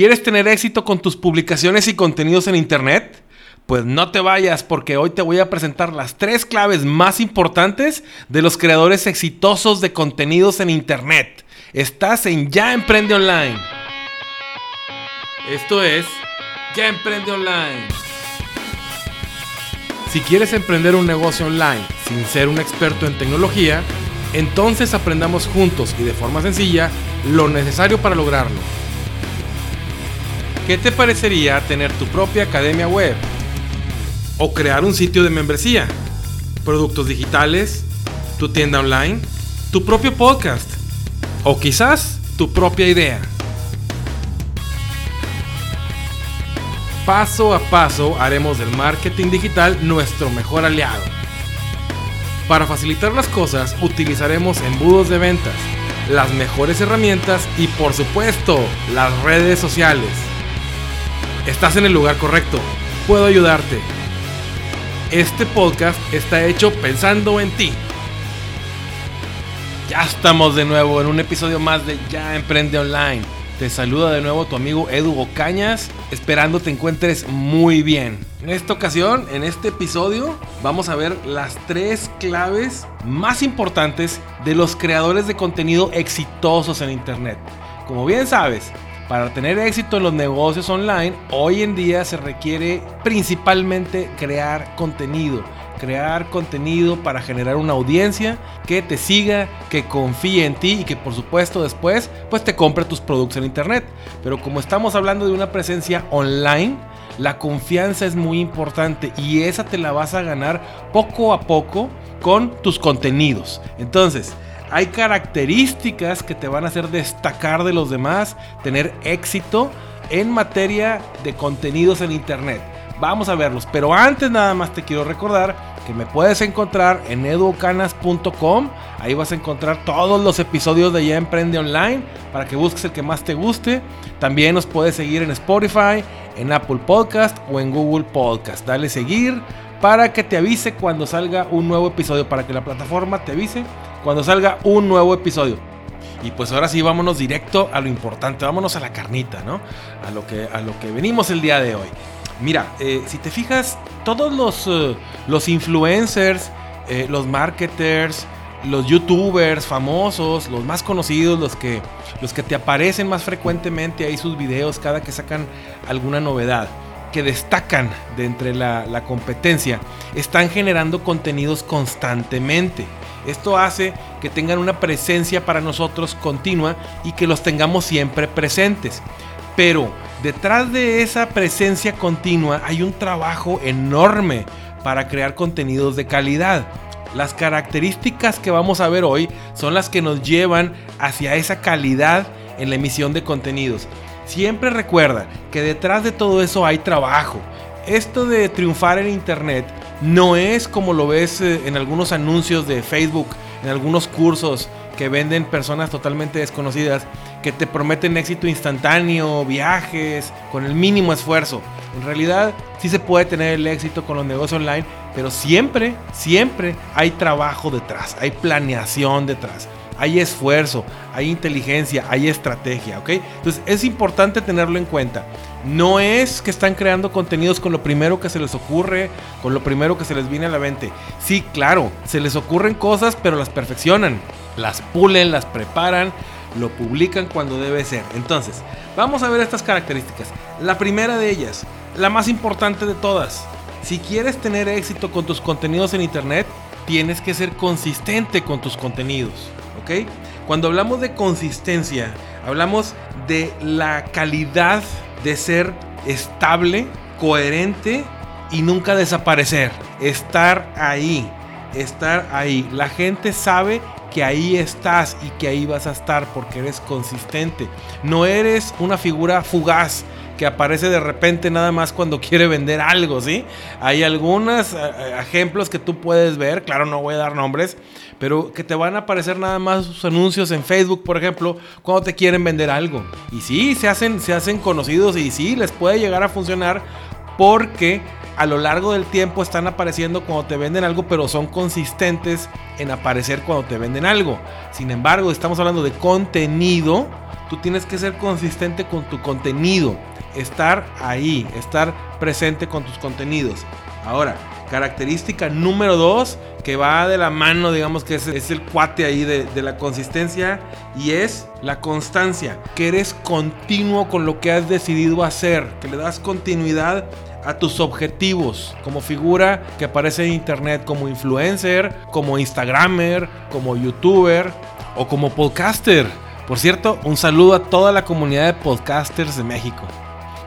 ¿Quieres tener éxito con tus publicaciones y contenidos en Internet? Pues no te vayas porque hoy te voy a presentar las tres claves más importantes de los creadores exitosos de contenidos en Internet. Estás en Ya Emprende Online. Esto es Ya Emprende Online. Si quieres emprender un negocio online sin ser un experto en tecnología, entonces aprendamos juntos y de forma sencilla lo necesario para lograrlo. ¿Qué te parecería tener tu propia academia web? ¿O crear un sitio de membresía? ¿Productos digitales? ¿Tu tienda online? ¿Tu propio podcast? ¿O quizás tu propia idea? Paso a paso haremos del marketing digital nuestro mejor aliado. Para facilitar las cosas utilizaremos embudos de ventas, las mejores herramientas y por supuesto las redes sociales. Estás en el lugar correcto. Puedo ayudarte. Este podcast está hecho pensando en ti. Ya estamos de nuevo en un episodio más de Ya Emprende Online. Te saluda de nuevo tu amigo Edu Ocañas, esperando te encuentres muy bien. En esta ocasión, en este episodio, vamos a ver las tres claves más importantes de los creadores de contenido exitosos en Internet. Como bien sabes, para tener éxito en los negocios online, hoy en día se requiere principalmente crear contenido. Crear contenido para generar una audiencia que te siga, que confíe en ti y que por supuesto después pues te compre tus productos en internet. Pero como estamos hablando de una presencia online, la confianza es muy importante y esa te la vas a ganar poco a poco con tus contenidos. Entonces, hay características que te van a hacer destacar de los demás, tener éxito en materia de contenidos en internet. Vamos a verlos, pero antes nada más te quiero recordar que me puedes encontrar en educanas.com. Ahí vas a encontrar todos los episodios de Ya Emprende Online para que busques el que más te guste. También nos puedes seguir en Spotify, en Apple Podcast o en Google Podcast. Dale seguir para que te avise cuando salga un nuevo episodio, para que la plataforma te avise cuando salga un nuevo episodio. Y pues ahora sí, vámonos directo a lo importante, vámonos a la carnita, ¿no? A lo que, a lo que venimos el día de hoy. Mira, eh, si te fijas, todos los, eh, los influencers, eh, los marketers, los youtubers famosos, los más conocidos, los que, los que te aparecen más frecuentemente ahí sus videos cada que sacan alguna novedad, que destacan de entre la, la competencia, están generando contenidos constantemente. Esto hace que tengan una presencia para nosotros continua y que los tengamos siempre presentes. Pero detrás de esa presencia continua hay un trabajo enorme para crear contenidos de calidad. Las características que vamos a ver hoy son las que nos llevan hacia esa calidad en la emisión de contenidos. Siempre recuerda que detrás de todo eso hay trabajo. Esto de triunfar en Internet no es como lo ves eh, en algunos anuncios de Facebook, en algunos cursos que venden personas totalmente desconocidas que te prometen éxito instantáneo, viajes, con el mínimo esfuerzo. En realidad sí se puede tener el éxito con los negocios online, pero siempre, siempre hay trabajo detrás, hay planeación detrás hay esfuerzo, hay inteligencia, hay estrategia, ¿ok? Entonces es importante tenerlo en cuenta. No es que están creando contenidos con lo primero que se les ocurre, con lo primero que se les viene a la mente. Sí, claro, se les ocurren cosas, pero las perfeccionan, las pulen, las preparan, lo publican cuando debe ser. Entonces, vamos a ver estas características. La primera de ellas, la más importante de todas. Si quieres tener éxito con tus contenidos en Internet, tienes que ser consistente con tus contenidos. Cuando hablamos de consistencia, hablamos de la calidad de ser estable, coherente y nunca desaparecer. Estar ahí, estar ahí. La gente sabe que ahí estás y que ahí vas a estar porque eres consistente. No eres una figura fugaz que aparece de repente nada más cuando quiere vender algo, ¿sí? Hay algunos eh, eh, ejemplos que tú puedes ver, claro, no voy a dar nombres, pero que te van a aparecer nada más sus anuncios en Facebook, por ejemplo, cuando te quieren vender algo. Y sí, se hacen, se hacen conocidos y sí, les puede llegar a funcionar porque a lo largo del tiempo están apareciendo cuando te venden algo, pero son consistentes en aparecer cuando te venden algo. Sin embargo, estamos hablando de contenido tú tienes que ser consistente con tu contenido, estar ahí, estar presente con tus contenidos. Ahora, característica número dos, que va de la mano, digamos que es, el cuate ahí de, de, la consistencia, y es la constancia, que eres continuo con lo que has decidido hacer, que le das continuidad a tus objetivos como figura que aparece en internet como influencer, como instagramer, como youtuber o como podcaster. Por cierto, un saludo a toda la comunidad de podcasters de México.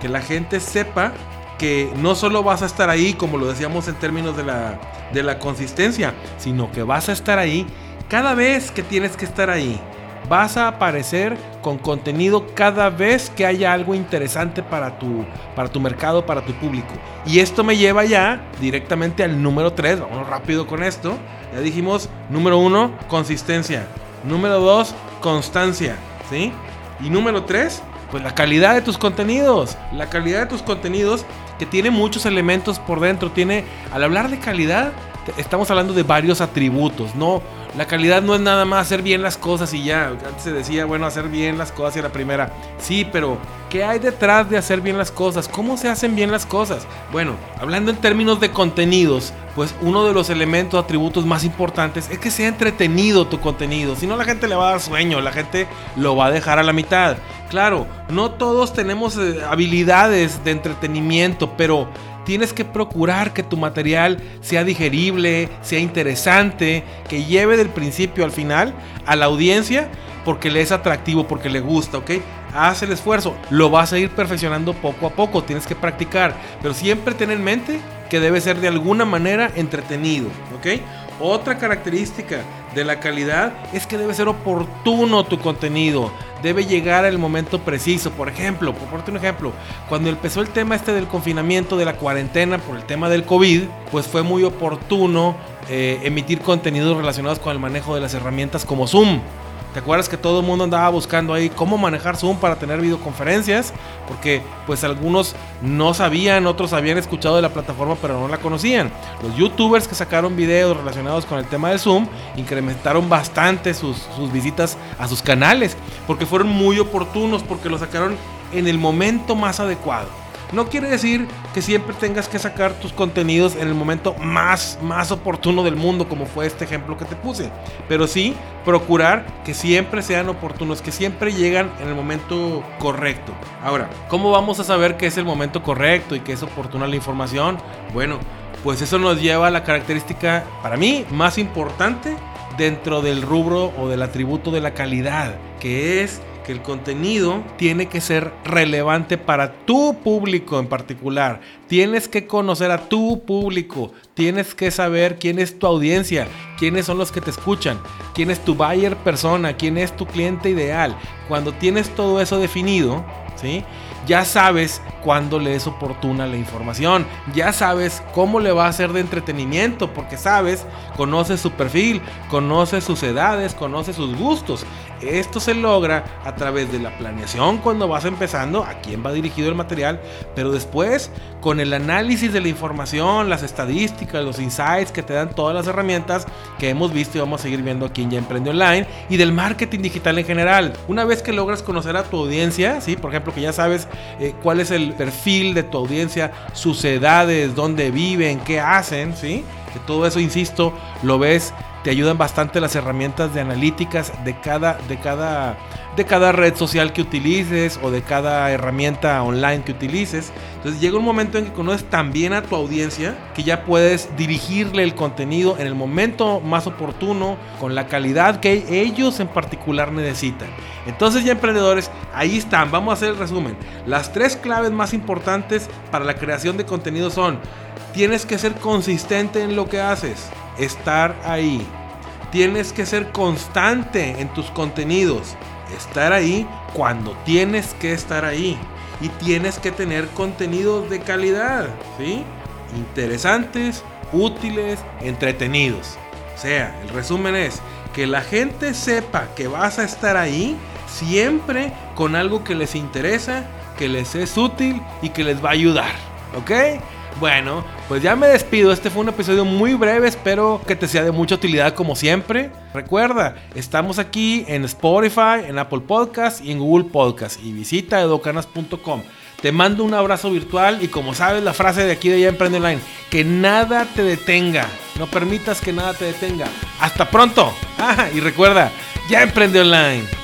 Que la gente sepa que no solo vas a estar ahí, como lo decíamos en términos de la, de la consistencia, sino que vas a estar ahí cada vez que tienes que estar ahí vas a aparecer con contenido cada vez que haya algo interesante para tu, para tu mercado, para tu público. Y esto me lleva ya directamente al número 3. Vamos rápido con esto. Ya dijimos, número 1, consistencia. Número 2, constancia. ¿Sí? Y número 3, pues la calidad de tus contenidos. La calidad de tus contenidos que tiene muchos elementos por dentro. Tiene, al hablar de calidad, estamos hablando de varios atributos. No, la calidad no es nada más hacer bien las cosas y ya. Antes se decía, bueno, hacer bien las cosas y la primera. Sí, pero ¿qué hay detrás de hacer bien las cosas? ¿Cómo se hacen bien las cosas? Bueno, hablando en términos de contenidos, pues uno de los elementos, atributos más importantes es que sea entretenido tu contenido. Si no, la gente le va a dar sueño, la gente lo va a dejar a la mitad. Claro, no todos tenemos eh, habilidades de entretenimiento, pero tienes que procurar que tu material sea digerible, sea interesante, que lleve del principio al final a la audiencia porque le es atractivo, porque le gusta, ¿ok? Haz el esfuerzo, lo vas a ir perfeccionando poco a poco, tienes que practicar, pero siempre ten en mente que debe ser de alguna manera entretenido, ¿ok? Otra característica de la calidad es que debe ser oportuno tu contenido, debe llegar al momento preciso. Por ejemplo, por ponerte un ejemplo, cuando empezó el tema este del confinamiento, de la cuarentena por el tema del COVID, pues fue muy oportuno eh, emitir contenidos relacionados con el manejo de las herramientas como Zoom. ¿Te acuerdas que todo el mundo andaba buscando ahí cómo manejar Zoom para tener videoconferencias? Porque pues algunos no sabían, otros habían escuchado de la plataforma pero no la conocían. Los youtubers que sacaron videos relacionados con el tema de Zoom incrementaron bastante sus, sus visitas a sus canales porque fueron muy oportunos, porque lo sacaron en el momento más adecuado. No quiere decir que siempre tengas que sacar tus contenidos en el momento más, más oportuno del mundo, como fue este ejemplo que te puse. Pero sí procurar que siempre sean oportunos, que siempre llegan en el momento correcto. Ahora, ¿cómo vamos a saber que es el momento correcto y que es oportuna la información? Bueno, pues eso nos lleva a la característica, para mí, más importante dentro del rubro o del atributo de la calidad, que es el contenido tiene que ser relevante para tu público en particular. Tienes que conocer a tu público, tienes que saber quién es tu audiencia, quiénes son los que te escuchan, quién es tu buyer persona, quién es tu cliente ideal. Cuando tienes todo eso definido, ¿sí? Ya sabes cuándo le es oportuna la información, ya sabes cómo le va a hacer de entretenimiento, porque sabes, conoces su perfil, conoces sus edades, conoces sus gustos. Esto se logra a través de la planeación cuando vas empezando, a quién va dirigido el material, pero después con el análisis de la información, las estadísticas, los insights que te dan todas las herramientas que hemos visto y vamos a seguir viendo aquí en Ya Emprende Online y del marketing digital en general. Una vez que logras conocer a tu audiencia, ¿sí? por ejemplo, que ya sabes eh, cuál es el perfil de tu audiencia, sus edades, dónde viven, qué hacen, ¿sí? que todo eso, insisto, lo ves te ayudan bastante las herramientas de analíticas de cada, de cada, de cada red social que utilices o de cada herramienta online que utilices. Entonces llega un momento en que conoces también a tu audiencia que ya puedes dirigirle el contenido en el momento más oportuno, con la calidad que ellos en particular necesitan. Entonces ya emprendedores, ahí están, vamos a hacer el resumen. Las tres claves más importantes para la creación de contenido son, tienes que ser consistente en lo que haces estar ahí. Tienes que ser constante en tus contenidos. Estar ahí cuando tienes que estar ahí. Y tienes que tener contenidos de calidad. ¿Sí? Interesantes, útiles, entretenidos. O sea, el resumen es que la gente sepa que vas a estar ahí siempre con algo que les interesa, que les es útil y que les va a ayudar. ¿Ok? Bueno, Pues ya me despido, este fue un episodio muy breve, espero que te sea de mucha utilidad como siempre. Recuerda, estamos aquí en Spotify, en Apple Podcast y en Google Podcast y visita edocanas.com. Te mando un abrazo virtual y como sabes la frase de aquí de Ya Emprende Online, que nada te detenga, no permitas que nada te detenga. Hasta pronto. Ah, y recuerda, Ya Emprende Online.